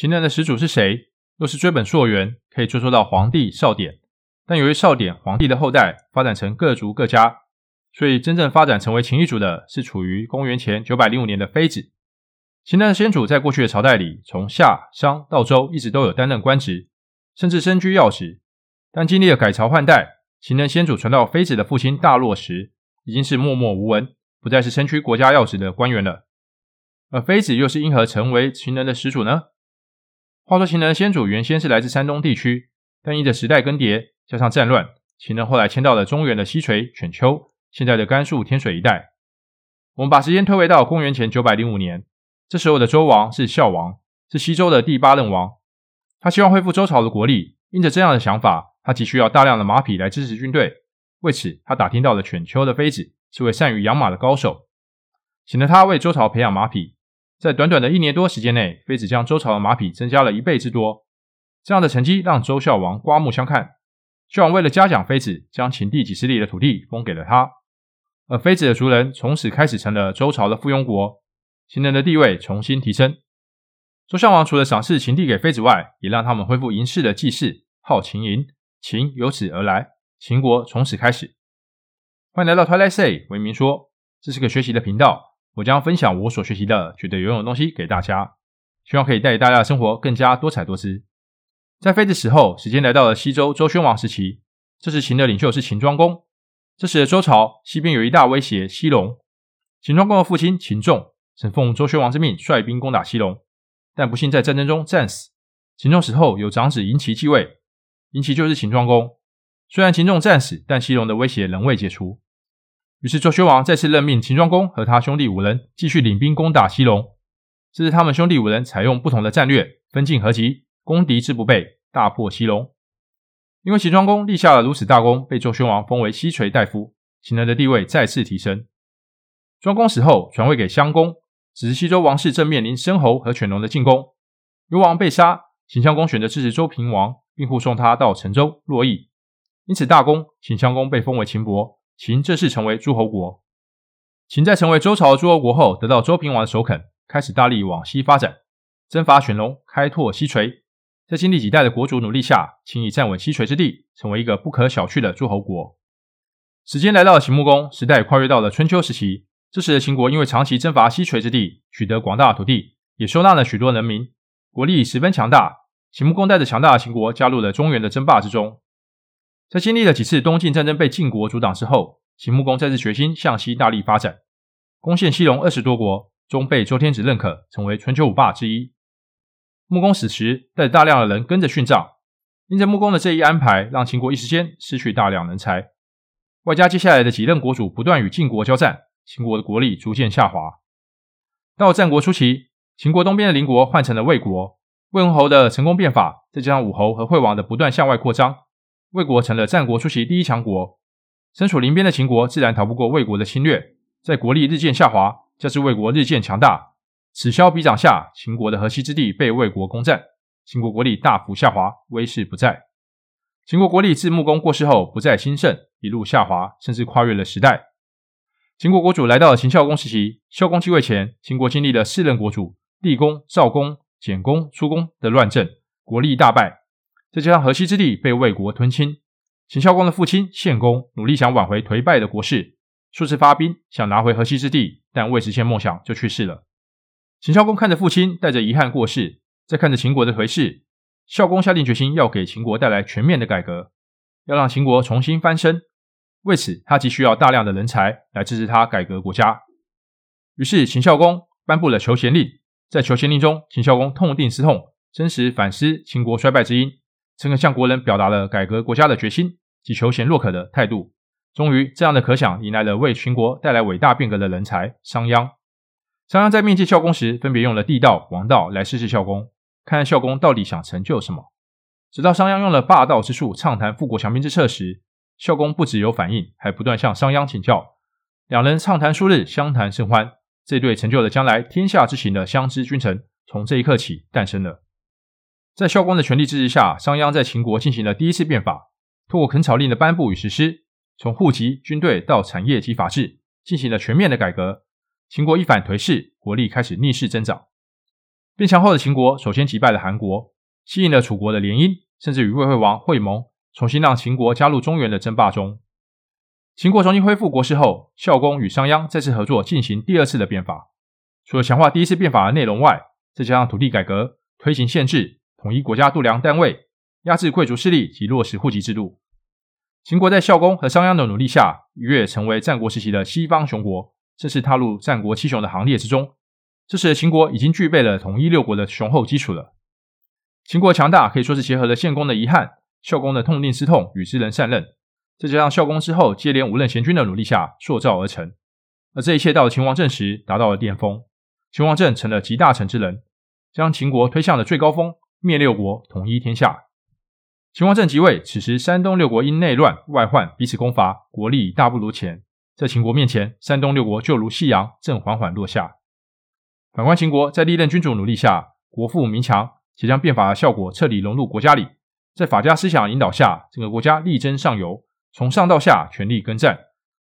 秦人的始祖是谁？若是追本溯源，可以追溯到皇帝少典。但由于少典、皇帝的后代发展成各族各家，所以真正发展成为秦一族的是处于公元前九百零五年的妃子。秦人的先祖在过去的朝代里，从夏、商到周，一直都有担任官职，甚至身居要职。但经历了改朝换代，秦人先祖传到妃子的父亲大洛时，已经是默默无闻，不再是身居国家要职的官员了。而妃子又是因何成为秦人的始祖呢？话说秦人先祖原先是来自山东地区，但因着时代更迭，加上战乱，秦人后来迁到了中原的西陲、犬丘，现在的甘肃天水一带。我们把时间推回到公元前九百零五年，这时候的周王是孝王，是西周的第八任王。他希望恢复周朝的国力，因着这样的想法，他急需要大量的马匹来支持军队。为此，他打听到了犬丘的妃子是位善于养马的高手，请了他为周朝培养马匹。在短短的一年多时间内，妃子将周朝的马匹增加了一倍之多。这样的成绩让周孝王刮目相看。孝王为了嘉奖妃子，将秦地几十里的土地封给了他。而妃子的族人从此开始成了周朝的附庸国，秦人的地位重新提升。周孝王除了赏赐秦地给妃子外，也让他们恢复嬴氏的祭祀，号秦嬴，秦由此而来，秦国从此开始。欢迎来到 Twilight Say，文明说，这是个学习的频道。我将分享我所学习的觉得有用的东西给大家，希望可以带给大家的生活更加多彩多姿。在妃子死后，时间来到了西周周宣王时期，这时秦的领袖是秦庄公。这时的周朝西边有一大威胁西戎，秦庄公的父亲秦仲曾奉周宣王之命率兵攻打西戎，但不幸在战争中战死。秦仲死后，有长子嬴齐继位，嬴齐就是秦庄公。虽然秦仲战死，但西戎的威胁仍未解除。于是周宣王再次任命秦庄公和他兄弟五人继续领兵攻打西戎。这是他们兄弟五人采用不同的战略，分进合击，攻敌之不备，大破西戎。因为秦庄公立下了如此大功，被周宣王封为西垂大夫，秦人的地位再次提升。庄公死后，传位给襄公，只是西周王室正面临申侯和犬戎的进攻，幽王被杀，秦襄公选择支持周平王，并护送他到陈州洛邑，因此大功，秦襄公被封为秦伯。秦正式成为诸侯国。秦在成为周朝诸侯国后，得到周平王的首肯，开始大力往西发展，征伐犬戎，开拓西陲。在经历几代的国主努力下，秦已站稳西陲之地，成为一个不可小觑的诸侯国。时间来到了秦穆公时代，跨越到了春秋时期。这时的秦国因为长期征伐西陲之地，取得广大的土地，也收纳了许多人民，国力十分强大。秦穆公带着强大的秦国加入了中原的争霸之中。在经历了几次东晋战争被晋国阻挡之后，秦穆公再次决心向西大力发展，攻陷西戎二十多国，终被周天子认可，成为春秋五霸之一。穆公死时，带着大量的人跟着殉葬。因着穆公的这一安排，让秦国一时间失去大量人才，外加接下来的几任国主不断与晋国交战，秦国的国力逐渐下滑。到战国初期，秦国东边的邻国换成了魏国，魏文侯的成功变法，再加上武侯和惠王的不断向外扩张。魏国成了战国初期第一强国，身处邻边的秦国自然逃不过魏国的侵略，在国力日渐下滑，加之魏国日渐强大，此消彼长下，秦国的河西之地被魏国攻占，秦国国力大幅下滑，威势不再。秦国国力自穆公过世后不再兴盛，一路下滑，甚至跨越了时代。秦国国主来到了秦孝公时期，孝公继位前，秦国经历了四任国主厉公、赵公、简公、出公的乱政，国力大败。再加上河西之地被魏国吞侵，秦孝公的父亲献公努力想挽回颓败的国势，数次发兵想拿回河西之地，但未实现梦想就去世了。秦孝公看着父亲带着遗憾过世，再看着秦国的颓势，孝公下定决心要给秦国带来全面的改革，要让秦国重新翻身。为此，他急需要大量的人才来支持他改革国家。于是，秦孝公颁布了求贤令。在求贤令中，秦孝公痛定思痛，真实反思秦国衰败之因。诚恳向国人表达了改革国家的决心及求贤若渴的态度。终于，这样的可想迎来了为秦国带来伟大变革的人才商鞅。商鞅在面见孝公时，分别用了帝道、王道来试试孝公，看看孝公到底想成就什么。直到商鞅用了霸道之术畅谈富国强兵之策时，孝公不只有反应，还不断向商鞅请教。两人畅谈数日，相谈甚欢。这对成就了将来天下之行的相知君臣，从这一刻起诞生了。在孝公的全力支持下，商鞅在秦国进行了第一次变法，通过垦草令的颁布与实施，从户籍、军队到产业及法制，进行了全面的改革。秦国一反颓势，国力开始逆势增长。变强后的秦国首先击败了韩国，吸引了楚国的联姻，甚至与魏惠王会盟，重新让秦国加入中原的争霸中。秦国重新恢复国势后，孝公与商鞅再次合作进行第二次的变法。除了强化第一次变法的内容外，再加上土地改革、推行县制、统一国家度量单位、压制贵族势力及落实户籍制度，秦国在孝公和商鞅的努力下，一跃成为战国时期的西方雄国，正式踏入战国七雄的行列之中。这时的秦国已经具备了统一六国的雄厚基础了。秦国强大可以说是结合了献公的遗憾、孝公的痛定思痛与知人善任，再加上孝公之后接连五任贤君的努力下塑造而成。而这一切到了秦王政时达到了巅峰，秦王政成了集大成之人，将秦国推向了最高峰，灭六国，统一天下。秦王政即位，此时山东六国因内乱外患彼此攻伐，国力大不如前。在秦国面前，山东六国就如夕阳，正缓缓落下。反观秦国，在历任君主努力下，国富民强，且将变法的效果彻底融入国家里。在法家思想引导下，整个国家力争上游，从上到下全力耕战，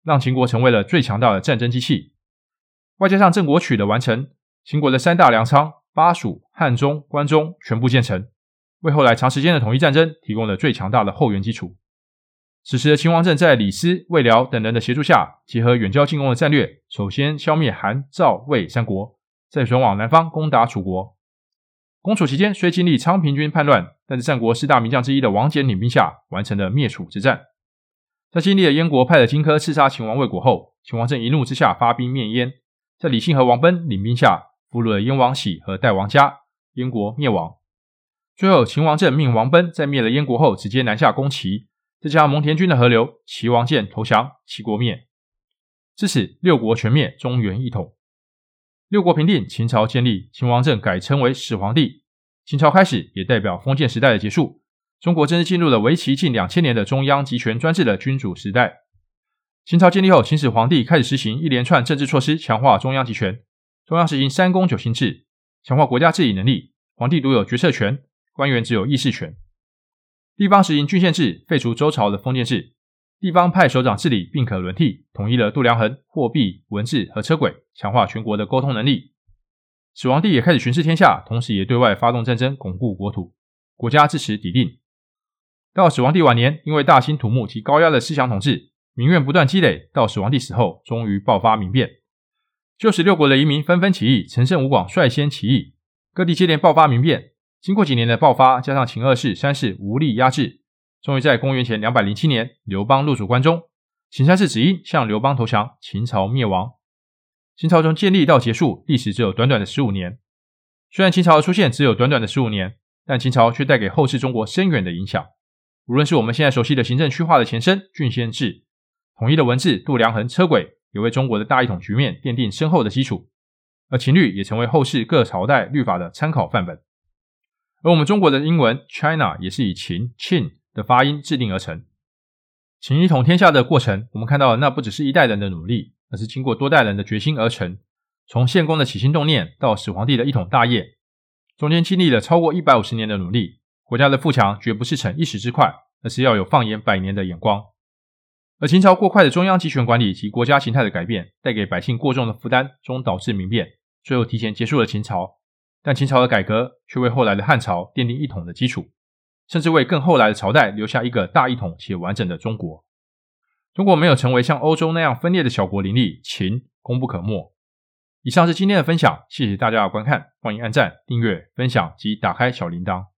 让秦国成为了最强大的战争机器。外加上郑国曲的完成，秦国的三大粮仓巴蜀、汉中、关中全部建成，为后来长时间的统一战争提供了最强大的后援基础。此时的秦王政在李斯、魏辽等人的协助下，结合远交近攻的战略，首先消灭韩、赵、魏三国。再转往南方攻打楚国。攻楚期间虽经历昌平君叛乱，但在战国四大名将之一的王翦领兵下，完成了灭楚之战。在经历了燕国派的荆轲刺杀秦王魏果后，秦王政一怒之下发兵灭燕，在李信和王贲领兵下俘虏了燕王喜和代王嘉，燕国灭亡。最后，秦王政命王贲在灭了燕国后，直接南下攻齐，再加上蒙恬军的合流，齐王建投降，齐国灭。至此，六国全灭，中原一统。六国平定，秦朝建立，秦王政改称为始皇帝，秦朝开始，也代表封建时代的结束。中国正式进入了为期近两千年的中央集权专制的君主时代。秦朝建立后，秦始皇帝开始实行一连串政治措施，强化中央集权。中央实行三公九卿制，强化国家治理能力，皇帝独有决策权，官员只有议事权。地方实行郡县制，废除周朝的封建制。地方派首长治理，并可轮替，统一了度量衡、货币、文字和车轨，强化全国的沟通能力。始皇帝也开始巡视天下，同时也对外发动战争，巩固国土。国家自此稳定。到始皇帝晚年，因为大兴土木及高压的思想统治，民怨不断积累，到始皇帝死后，终于爆发民变。就使六国的移民纷纷起义，陈胜吴广率先起义，各地接连爆发民变。经过几年的爆发，加上秦二世、三世无力压制。终于在公元前两百零七年，刘邦入主关中，秦三世子婴向刘邦投降，秦朝灭亡。秦朝从建立到结束，历时只有短短的十五年。虽然秦朝的出现只有短短的十五年，但秦朝却带给后世中国深远的影响。无论是我们现在熟悉的行政区划的前身郡县制，统一的文字、度量衡、车轨，也为中国的大一统局面奠定深厚的基础。而秦律也成为后世各朝代律法的参考范本。而我们中国的英文 China 也是以秦 Qin 的发音制定而成。秦一统天下的过程，我们看到的那不只是一代人的努力，而是经过多代人的决心而成。从献公的起心动念到始皇帝的一统大业，中间经历了超过一百五十年的努力。国家的富强绝不是逞一时之快，而是要有放眼百年的眼光。而秦朝过快的中央集权管理及国家形态的改变，带给百姓过重的负担，终导致民变，最后提前结束了秦朝。但秦朝的改革却为后来的汉朝奠定一统的基础。甚至为更后来的朝代留下一个大一统且完整的中国。中国没有成为像欧洲那样分裂的小国林立，秦功不可没。以上是今天的分享，谢谢大家的观看，欢迎按赞、订阅、分享及打开小铃铛。